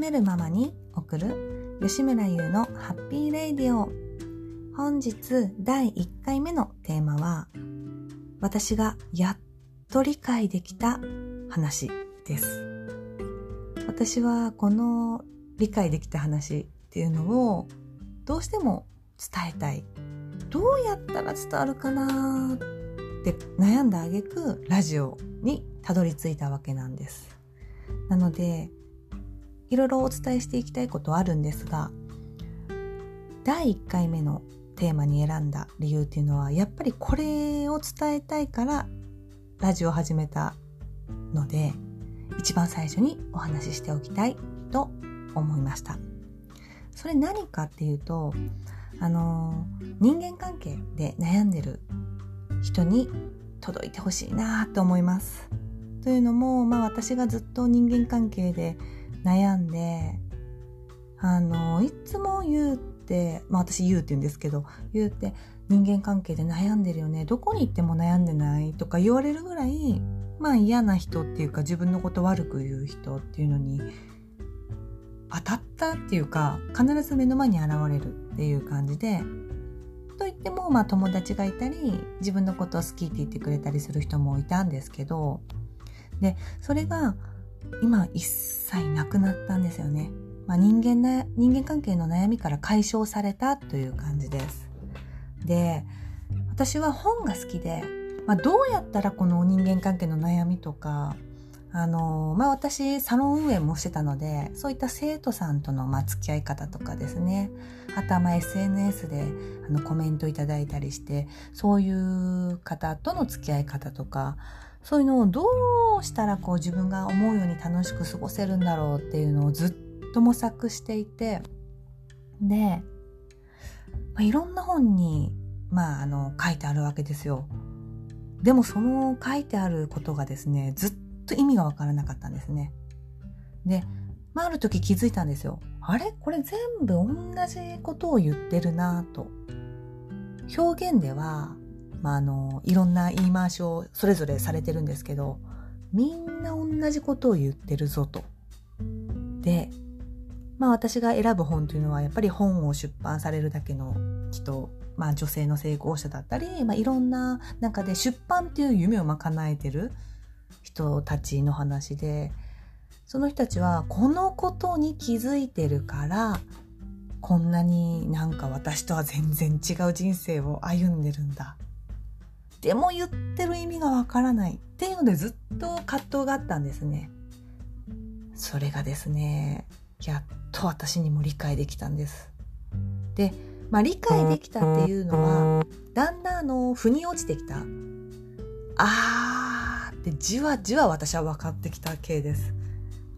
めるママに送る吉村優のハッピーレイディオ。本日第1回目のテーマは私がやっと理解できた話です。私はこの理解できた話っていうのをどうしても伝えたい。どうやったら伝わるかなって悩んだ挙句ラジオにたどり着いたわけなんです。なのでいろいろお伝えしていきたいことはあるんですが第1回目のテーマに選んだ理由っていうのはやっぱりこれを伝えたいからラジオを始めたので一番最初にお話ししておきたいと思いました。それ何かっていうとあの人間関係で悩んでる人に届いてほしいなと思います。というのも、まあ、私がずっと人間関係で悩んであのいつも言うって、まあ、私言うって言うんですけど言うって人間関係で悩んでるよねどこに行っても悩んでないとか言われるぐらいまあ嫌な人っていうか自分のこと悪く言う人っていうのに当たったっていうか必ず目の前に現れるっていう感じでといってもまあ友達がいたり自分のことを好きって言ってくれたりする人もいたんですけどでそれが今一切なくなったんですよね。まあ、人間な人間関係の悩みから解消されたという感じです。で私は本が好きで、まあ、どうやったらこの人間関係の悩みとかあのまあ私サロン運営もしてたのでそういった生徒さんとのま付き合い方とかですねあとはま SNS であのコメントいただいたりしてそういう方との付き合い方とかそういうのをどうしたらこう自分が思うように楽しく過ごせるんだろうっていうのをずっと模索していてで、まあ、いろんな本に、まあ、あの書いてあるわけですよ。でもその書いてあることがですねずっと意味がわからなかったんですね。で、まあ、ある時気づいたんですよ。あれ？これ全部同じことを言ってるなと。表現ではまあ、あのいろんな言い回しをそれぞれされてるんですけどみんな同じことを言ってるぞと。でまあ私が選ぶ本というのはやっぱり本を出版されるだけの人、まあ、女性の成功者だったり、まあ、いろんな中で出版っていう夢をま叶えてる人たちの話でその人たちはこのことに気づいてるからこんなになんか私とは全然違う人生を歩んでるんだでも言ってる意味がわからないっていうのでずっと葛藤があったんですね。それがですね、やっと私にも理解できたんです。で、まあ理解できたっていうのは、だんだんあの、腑に落ちてきた。あーってじわじわ私は分かってきた系です。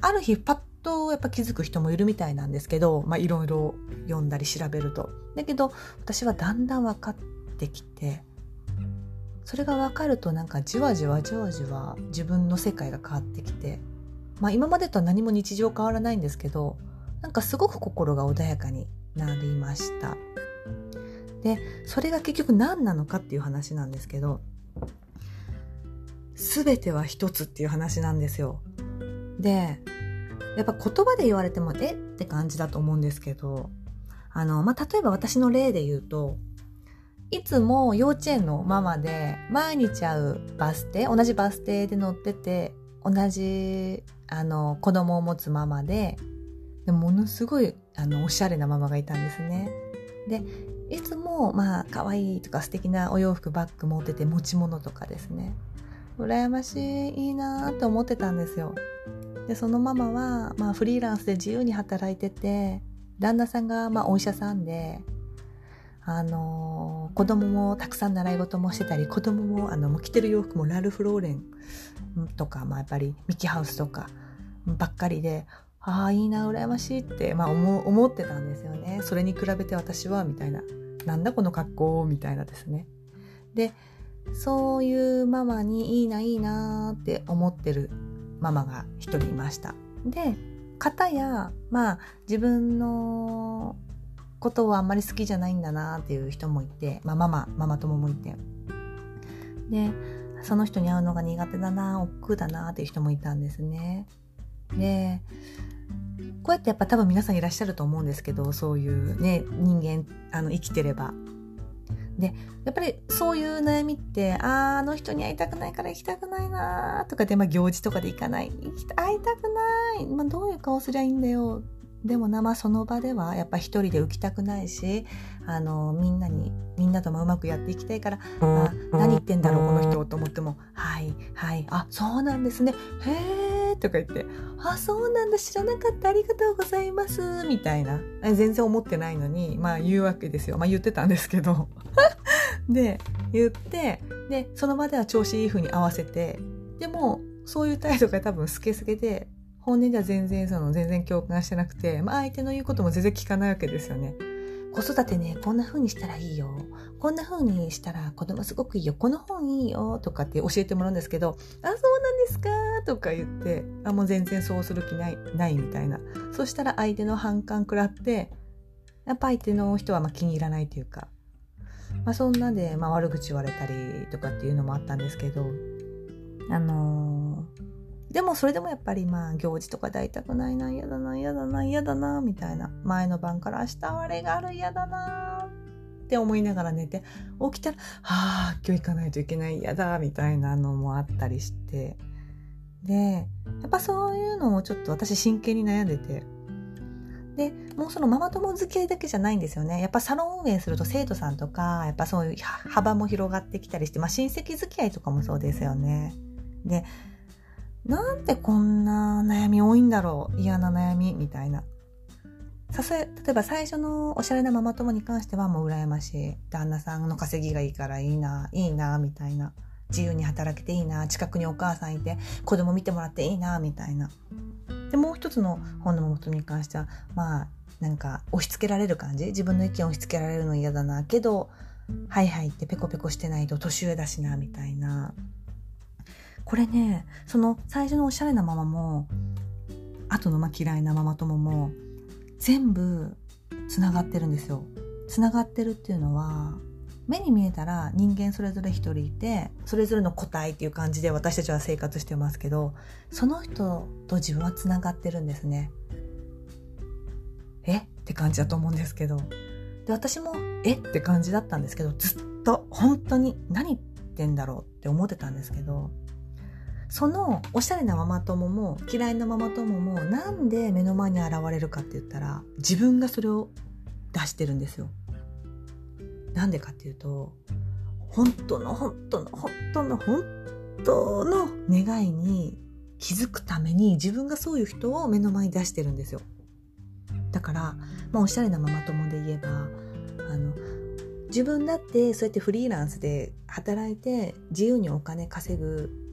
ある日パッとやっぱ気づく人もいるみたいなんですけど、まあいろいろ読んだり調べると。だけど私はだんだん分かってきて、それが分かるとなんかじわじわじわじわ自分の世界が変わってきてまあ今までとは何も日常変わらないんですけどなんかすごく心が穏やかになりました。でそれが結局何なのかっていう話なんですけど全ては一つっていう話なんですよ。でやっぱ言葉で言われてもえ？って感じだと思うんですけどあの、まあ、例えば私の例で言うといつも幼稚園のママで毎日会うバス停同じバス停で乗ってて同じあの子供を持つママででものすごいあのおしゃれなママがいたんですね。でいつもまあ可愛いとか素敵なお洋服バッグ持ってて持ち物とかですね羨ましいいいなと思ってたんですよ。でそのママは、まあ、フリーランスで自由に働いてて旦那さんがまあお医者さんであの子供もたくさん習い事もしてたり子供もあのも着てる洋服もラルフ・ローレンとか、まあ、やっぱりミキハウスとかばっかりでああいいな羨ましいって、まあ思、思ってたんですよね。それに比べて私はみたいな。なんだこの格好みたいなですね。でそういうママにいいないいなって思ってるママが一人いました。で方やまあ自分のことをあんまり好きじゃないんだなっていう人もいて、まあ、ママママ友もいて。でその人に会うのが苦手だな億劫だなっていう人もいたんですね。でこうやってやっぱ多分皆さんいらっしゃると思うんですけどそういうね人間あの生きてれば。でやっぱりそういう悩みってあああの人に会いたくないから行きたくないなとかで、まあ、行事とかで行かない。会いたくない、まあ、どういう顔すりゃいいんだよ。でもな、まあ、その場ではやっぱ一人で浮きたくないしあのみんなにみんなともうまくやっていきたいから、あ、何言ってんだろうこの人と思っても「はいはいあそうなんですね。へえ」とか言って「あそうなんだ知らなかったありがとうございます」みたいな。全然思ってないのにまあ言うわけですよ。まあ言ってたんですけど。で言ってでその場では調子いい風に合わせてでもそういう態度が多分スケスケで本音では全然その全然共感してなくて、まあ、相手の言うことも全然聞かないわけですよね。子育てね、こんな風にしたらいいよ。こんな風にしたら子供すごくいいよ。この本いいよ。とかって教えてもらうんですけど、あ、そうなんですかとか言って、あ、もう全然そうする気ない、ないみたいな。そしたら相手の反感食らって、やっぱ相手の人はま気に入らないというか、まあそんなで、ま悪口言われたりとかっていうのもあったんですけど、あのーでもそれでもやっぱりまあ行事とかで会いたくないな、嫌だな、嫌だな、嫌だな、みたいな。前の晩から明日あれがある、嫌だな、って思いながら寝て、起きたら、はあ、今日行かないといけない、嫌だ、みたいなのもあったりして。で、やっぱそういうのもちょっと私真剣に悩んでて。で、もうそのママ友付き合いだけじゃないんですよね。やっぱサロン運営すると生徒さんとか、やっぱそういう幅も広がってきたりして、まあ親戚付き合いとかもそうですよね。で、なんでこんな悩み多いんだろう？嫌な悩み？みたいな。さす例えば最初のおしゃれなママ友に関してはもう羨ましい。旦那さんの稼ぎがいいからいいな、いいな、みたいな。自由に働けていいな、近くにお母さんいて子供見てもらっていいな、みたいな。で、もう一つの本のママ友に関しては、まあ、なんか押し付けられる感じ？自分の意見を押し付けられるの嫌だな。けど、はいはいってペコペコしてないと年上だしな、みたいな。これねその最初のおしゃれなママも後のま嫌いなママ友も全部つながってるんですよ。つながってるっていうのは目に見えたら人間それぞれ一人いてそれぞれの個体っていう感じで私たちは生活してますけどその人と自分はつながってるんですね。え？って感じだと思うんですけどで私もえ？って感じだったんですけどずっと本当に何言ってんだろうって思ってたんですけどそのおしゃれなママ友も嫌いなママ友もなんで目の前に現れるかって言ったら自分がそれを出してるんですよ。なんでかっていうと本当の本当の本当の本当の願いに気づくために自分がそういう人を目の前に出してるんですよ。だから、まあ、おしゃれなママ友で言えばあの自分だってそうやってフリーランスで働いて自由にお金稼ぐ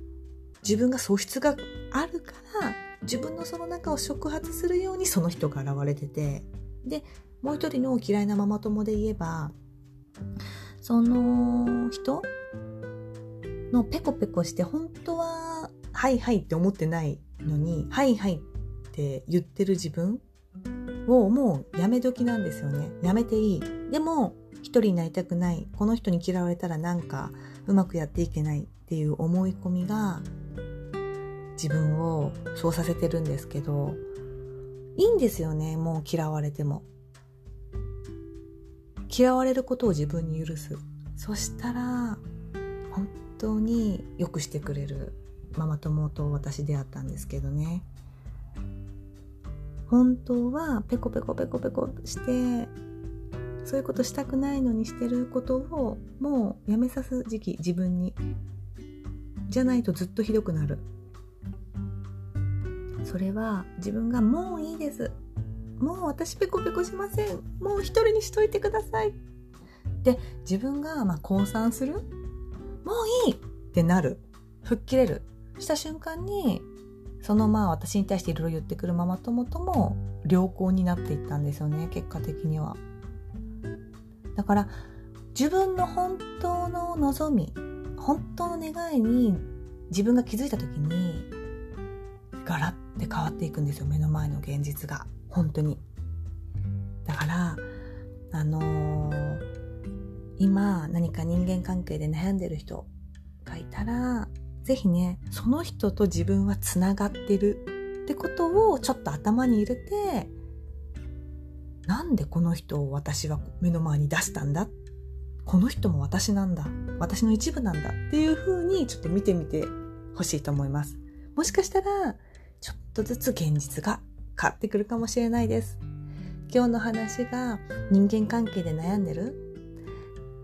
自分が素質があるから自分のその中を触発するようにその人が現れててでもう一人の嫌いなママ友で言えばその人のペコペコして本当は「はいはい」って思ってないのに「はいはい」って言ってる自分をもうやめ時なんですよね。やめていい。でも一人になりたくない。この人に嫌われたらなんかうまくやっていけないっていう思い込みが自分をそうさせてるんですけどいいんですよねもう嫌われても。嫌われることを自分に許す。そしたら本当によくしてくれるママ友と私出会ったんですけどね。本当はペコペコペコペコしてそういうことしたくないのにしてることをもうやめさす時期自分に。じゃないとずっとひどくなる。それは自分がもういいです。もう私ペコペコしません。もう一人にしといてください。で自分がまあ降参する。もういいってなる。吹っ切れる。した瞬間にそのまあ私に対していろいろ言ってくるママ友とも良好になっていったんですよね。結果的には。だから自分の本当の望み本当の願いに自分が気づいた時にガラッて変わっていくんですよ。目の前の現実が。本当に。だからあのー、今何か人間関係で悩んでる人がいたら是非ねその人と自分はつながってるってことをちょっと頭に入れて、なんでこの人を私は目の前に出したんだ？この人も私なんだ。私の一部なんだ。っていう風にちょっと見てみてほしいと思います。もしかしたら、とずつ現実が変わってくるかもしれないです。今日の話が人間関係で悩んでる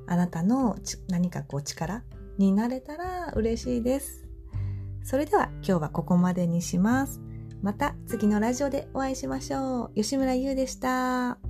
あなたの何かこう力になれたら嬉しいです。それでは今日はここまでにします。また次のラジオでお会いしましょう。吉村優でした。